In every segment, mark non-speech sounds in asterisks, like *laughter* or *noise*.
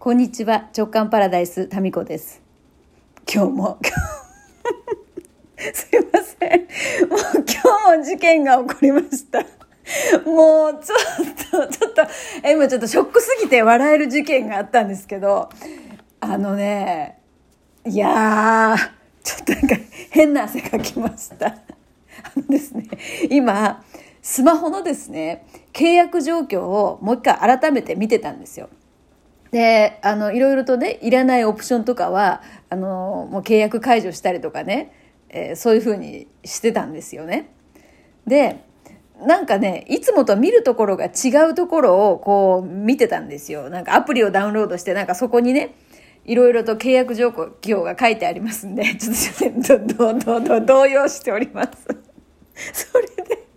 こんにちは。直感パラダイスタミコです。今日も。*laughs* すいません。もう今日も事件が起こりました。もうちょっとちょっと今ちょっとショックすぎて笑える事件があったんですけど。あのねいやーちょっとなんか変な汗かきました。あのですね今スマホのですね契約状況をもう一回改めて見てたんですよ。であのいろいろとねいらないオプションとかはあのもう契約解除したりとかね、えー、そういうふうにしてたんですよね。でなんかねいつもと見るところが違うところをこう見てたんですよ。なんかアプリをダウンロードしてなんかそこにねいろいろと契約状況が書いてありますんでちょっとどどど動揺しております。*laughs* それで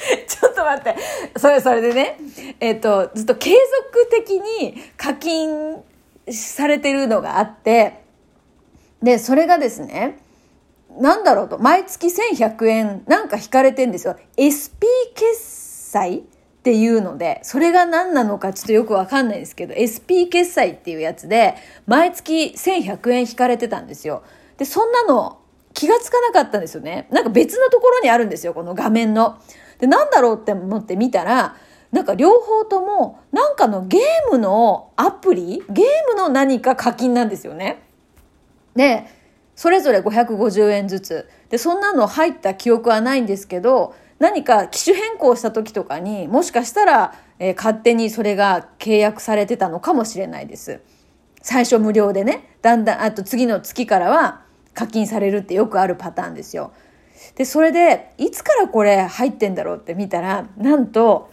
*laughs* ちょっと待って。それ、それでね、えっ、と、ずっと継続的に課金されてるのがあって、で、それがですね、なんだろうと、毎月1100円なんか引かれてんですよ。SP 決済っていうので、それが何なのかちょっとよくわかんないですけど、SP 決済っていうやつで、毎月1100円引かれてたんですよ。で、そんなの気がつかなかったんですよね。なんか別のところにあるんですよ、この画面の。で、なんだろうって思って見たら、なんか両方とも、なんかのゲームのアプリゲームの何か課金なんですよね。で、それぞれ550円ずつ。で、そんなの入った記憶はないんですけど、何か機種変更した時とかにもしかしたら、えー、勝手にそれが契約されてたのかもしれないです。最初無料でね、だんだん、あと次の月からは課金されるってよくあるパターンですよ。で、それで、いつからこれ入ってんだろうって見たら、なんと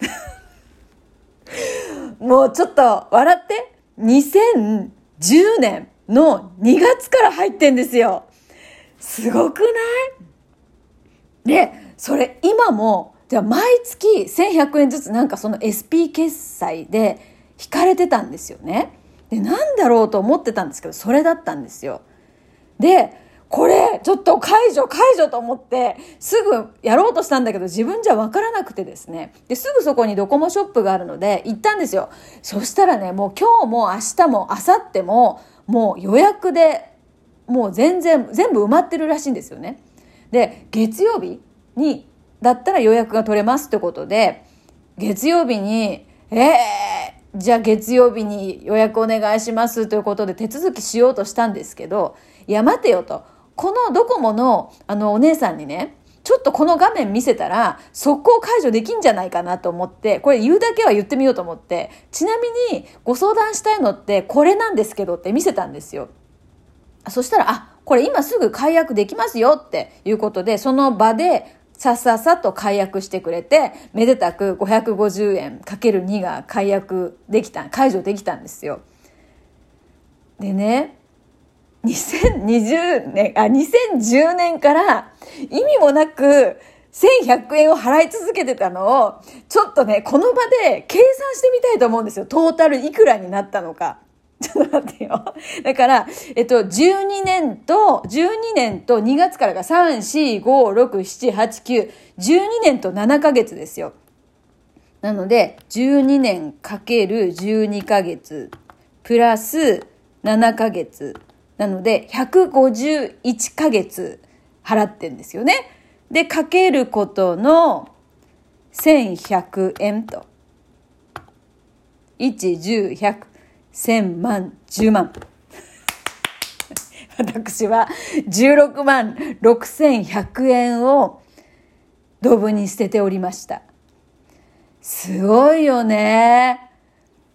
*laughs* もうちょっと笑って、2010年の2月から入ってんですよ。すごくない？で、それ今も、じゃあ毎月1100円ずつなんかその SP 決済で引かれてたんですよね。で、なんだろうと思ってたんですけど、それだったんですよ。で、これ、ちょっと解除、解除と思って、すぐやろうとしたんだけど、自分じゃわからなくてですね。で、すぐそこにドコモショップがあるので、行ったんですよ。そしたらね、もう今日も明日も明後日も、もう予約で、もう全然、全部埋まってるらしいんですよね。で、月曜日に、だったら予約が取れますってことで、月曜日に、ええー、じゃあ月曜日に予約お願いしますということで手続きしようとしたんですけど、いや待てよと。このドコモのあのお姉さんにね、ちょっとこの画面見せたら、速攻解除できんじゃないかなと思って、これ言うだけは言ってみようと思って、ちなみにご相談したいのってこれなんですけどって見せたんですよ。そしたら、あ、これ今すぐ解約できますよっていうことで、その場でさっさっさと解約してくれて、めでたく550円かける2が解約できた、解除できたんですよ。でね、2020年、あ、2010年から意味もなく1100円を払い続けてたのを、ちょっとね、この場で計算してみたいと思うんですよ。トータルいくらになったのか。ちょっと待ってよ。だから、えっと、12年と、12年と2月からが3、4、5、6、7、8、9、12年と7ヶ月ですよ。なので、12年かける12ヶ月、プラス7ヶ月、なので、151ヶ月払ってんですよね。で、かけることの1100円と。1、10、100、1000万、10万。*laughs* 私は16万6100円をドブに捨てておりました。すごいよね。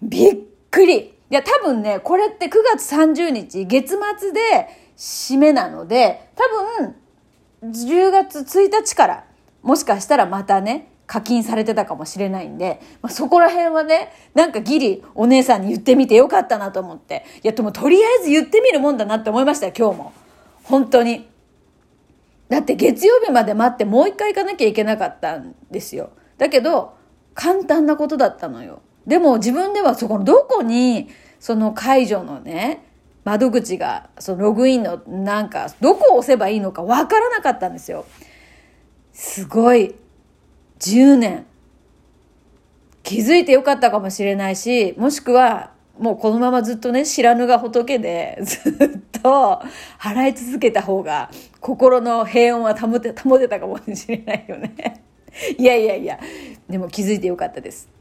びっくり。いや、多分ね、これって9月30日、月末で締めなので、多分、10月1日から、もしかしたらまたね、課金されてたかもしれないんで、まあ、そこら辺はね、なんかギリお姉さんに言ってみてよかったなと思って。いや、でもとりあえず言ってみるもんだなって思いましたよ、今日も。本当に。だって月曜日まで待ってもう一回行かなきゃいけなかったんですよ。だけど、簡単なことだったのよ。でも自分ではそこのどこにその解除のね、窓口が、そのログインのなんか、どこを押せばいいのかわからなかったんですよ。すごい。10年。気づいてよかったかもしれないし、もしくはもうこのままずっとね、知らぬが仏で、*laughs* ずっと払い続けた方が、心の平穏は保て、保てたかもしれないよね。いやいやいや、でも気づいてよかったです。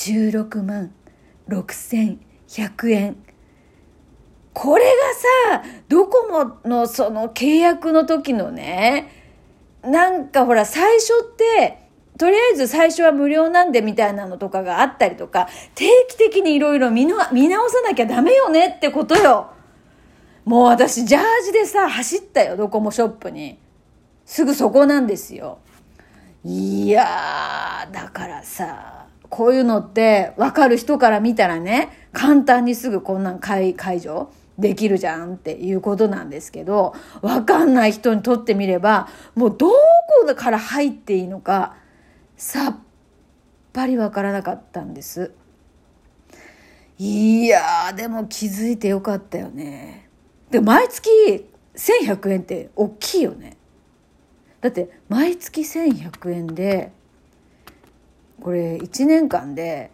16万6100円。これがさ、ドコモのその契約の時のね、なんかほら、最初って、とりあえず最初は無料なんでみたいなのとかがあったりとか、定期的にいろいろ見直さなきゃダメよねってことよ。もう私、ジャージでさ、走ったよ、ドコモショップに。すぐそこなんですよ。いや、だからさ、こういうのって分かる人から見たらね、簡単にすぐこんなん解解除できるじゃんっていうことなんですけど、分かんない人にとってみれば、もうどこから入っていいのか、さっぱり分からなかったんです。いやー、でも気づいてよかったよね。で、毎月1100円って大きいよね。だって毎月1100円でこれ1年間で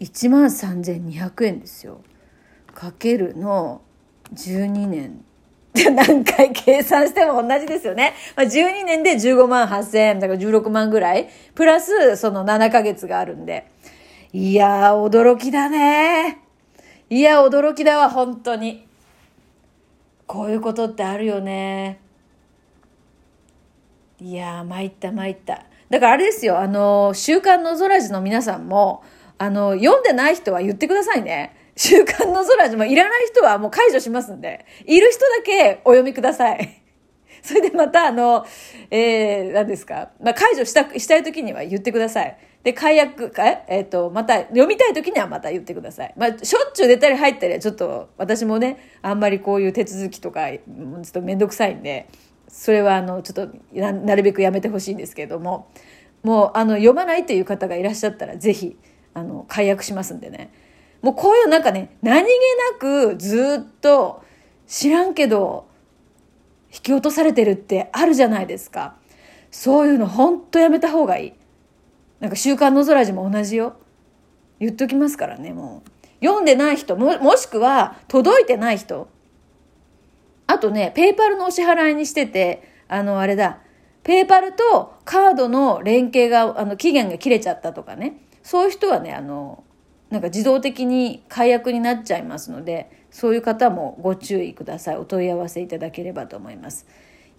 1万3200円ですよ。かけるの12年 *laughs* 何回計算しても同じですよね。まあ、12年で15万8000円、だから16万ぐらい。プラス、その7ヶ月があるんで。いやー、驚きだね。いや、驚きだわ、本当に。こういうことってあるよね。いやー、参った参った。だからあれですよ、あの、週刊の空寺の皆さんも、あの、読んでない人は言ってくださいね。週刊の空もいらない人はもう解除しますんで、いる人だけお読みください。*laughs* それでまた、あの、えー、何ですか。まあ、解除した、したい時には言ってください。で、解約、ええっ、ー、と、また、読みたい時にはまた言ってください。まあ、しょっちゅう出たり入ったりは、ちょっと、私もね、あんまりこういう手続きとか、ちょっとめんどくさいんで、それは、あの、ちょっとな、なるべくやめてほしいんですけれども、もう、あの、読まないっていう方がいらっしゃったら、ぜひ、あの、解約しますんでね。もうこういうなんかね、何気なくずっと知らんけど引き落とされてるってあるじゃないですか。そういうのほんとやめた方がいい。なんか週刊の空寺も同じよ。言っときますからね、もう。読んでない人も、もしくは届いてない人。あとね、ペーパルのお支払いにしてて、あの、あれだ、ペーパルとカードの連携が、あの、期限が切れちゃったとかね。そういう人はね、あの、なんか自動的に解約になっちゃいますのでそういう方もご注意ください。お問い合わせいただければと思います。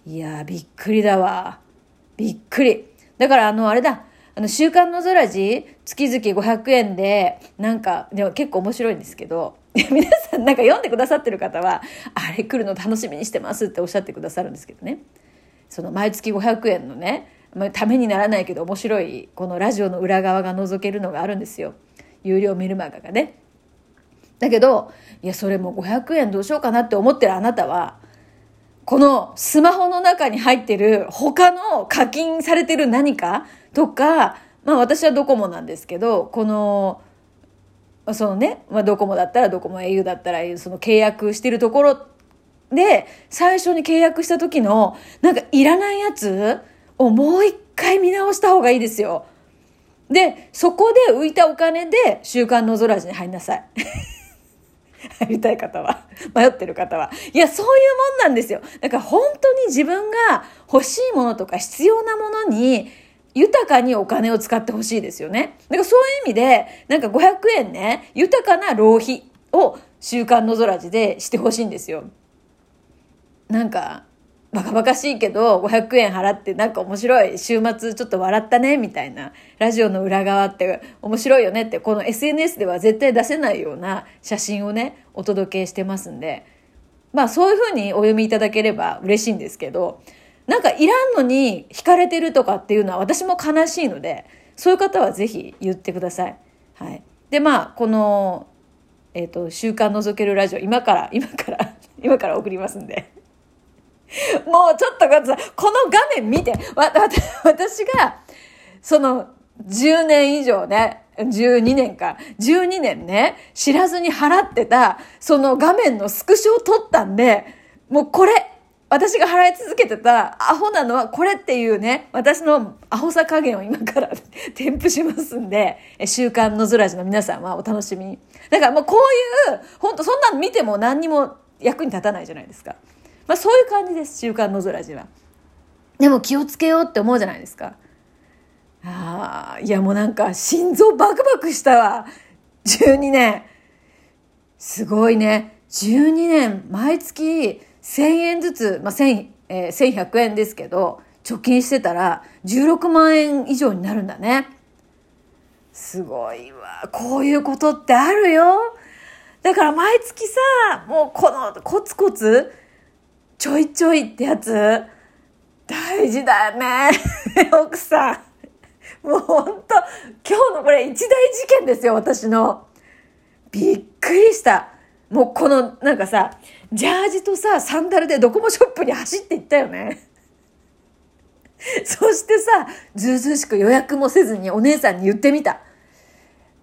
いやびっくりだわ。びっくり。だからあのあれだ。あの週刊の空寺月々500円でなんかでも結構面白いんですけど皆さんなんか読んでくださってる方はあれ来るの楽しみにしてますっておっしゃってくださるんですけどねその毎月500円のねためにならないけど面白いこのラジオの裏側が覗けるのがあるんですよ。有料メルマガがね。だけど、いや、それも500円どうしようかなって思ってるあなたは、このスマホの中に入ってる他の課金されてる何かとか、まあ私はドコモなんですけど、この、そのね、まあドコモだったらドコモ au だったらその契約してるところで、最初に契約した時の、なんかいらないやつをもう一回見直した方がいいですよ。で、そこで浮いたお金で週刊のぞらじに入んなさい。*laughs* 入りたい方は。迷ってる方は。いや、そういうもんなんですよ。だから本当に自分が欲しいものとか必要なものに豊かにお金を使ってほしいですよね。だからそういう意味で、なんか500円ね、豊かな浪費を週刊のぞらじでしてほしいんですよ。なんか、バカバカしいけど500円払ってなんか面白い週末ちょっと笑ったねみたいなラジオの裏側って面白いよねってこの SNS では絶対出せないような写真をねお届けしてますんでまあそういうふうにお読みいただければ嬉しいんですけどなんかいらんのに惹かれてるとかっていうのは私も悲しいのでそういう方はぜひ言ってください。はい、でまあこの、えっ、ー、と「週刊覗けるラジオ」今から今から *laughs* 今から送りますんで。もうちょっとこの画面見て、わ、私が、その、10年以上ね、12年か、12年ね、知らずに払ってた、その画面のスクショを撮ったんで、もうこれ、私が払い続けてたアホなのはこれっていうね、私のアホさ加減を今から *laughs* 添付しますんで、週刊のずらじの皆さんはお楽しみに。だからもうこういう、本当そんなの見ても何にも役に立たないじゃないですか。まあそういう感じです、週刊のずらじは。でも気をつけようって思うじゃないですか。ああ、いやもうなんか心臓バクバクしたわ。12年。すごいね。12年、毎月1000円ずつ、まあ、1000、えー、1100円ですけど、貯金してたら16万円以上になるんだね。すごいわ。こういうことってあるよ。だから毎月さ、もうこのコツコツ、ちょいちょいってやつ、大事だよね。*laughs* 奥さん。もうほんと、今日のこれ一大事件ですよ、私の。びっくりした。もうこのなんかさ、ジャージとさ、サンダルでドコモショップに走っていったよね。*laughs* そしてさ、ずうずうしく予約もせずにお姉さんに言ってみた。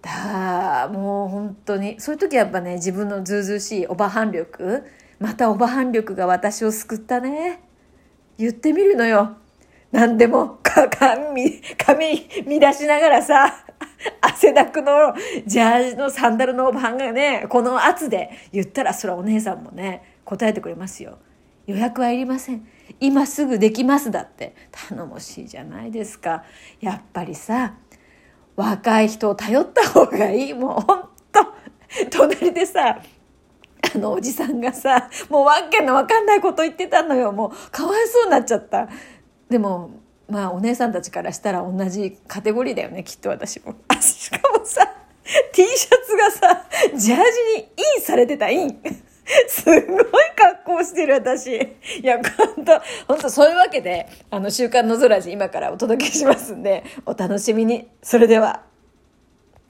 だもう本当に。そういう時やっぱね、自分のずうずうしいおばはん力、またおばはん力が私を救ったね。言ってみるのよ。何でも、か、髪、髪乱しながらさ、*laughs* 汗だくのジャージのサンダルのおばんがね、この圧で言ったらそれはお姉さんもね、答えてくれますよ。予約はいりません。今すぐできますだって。頼もしいじゃないですか。やっぱりさ、若い人を頼った方がいい。もうほんと、隣でさ、あのおじさんがさ、もうわけのわかんないこと言ってたのよ。もうかわいそうになっちゃった。でも、まあお姉さんたちからしたら同じカテゴリーだよねきっと私も。あしかもさ T シャツがさジャージにインされてたイン。すごい格好してる私。いやほんと、ほんとそういうわけであの「週刊の空寺今からお届けしますんでお楽しみに。それでは。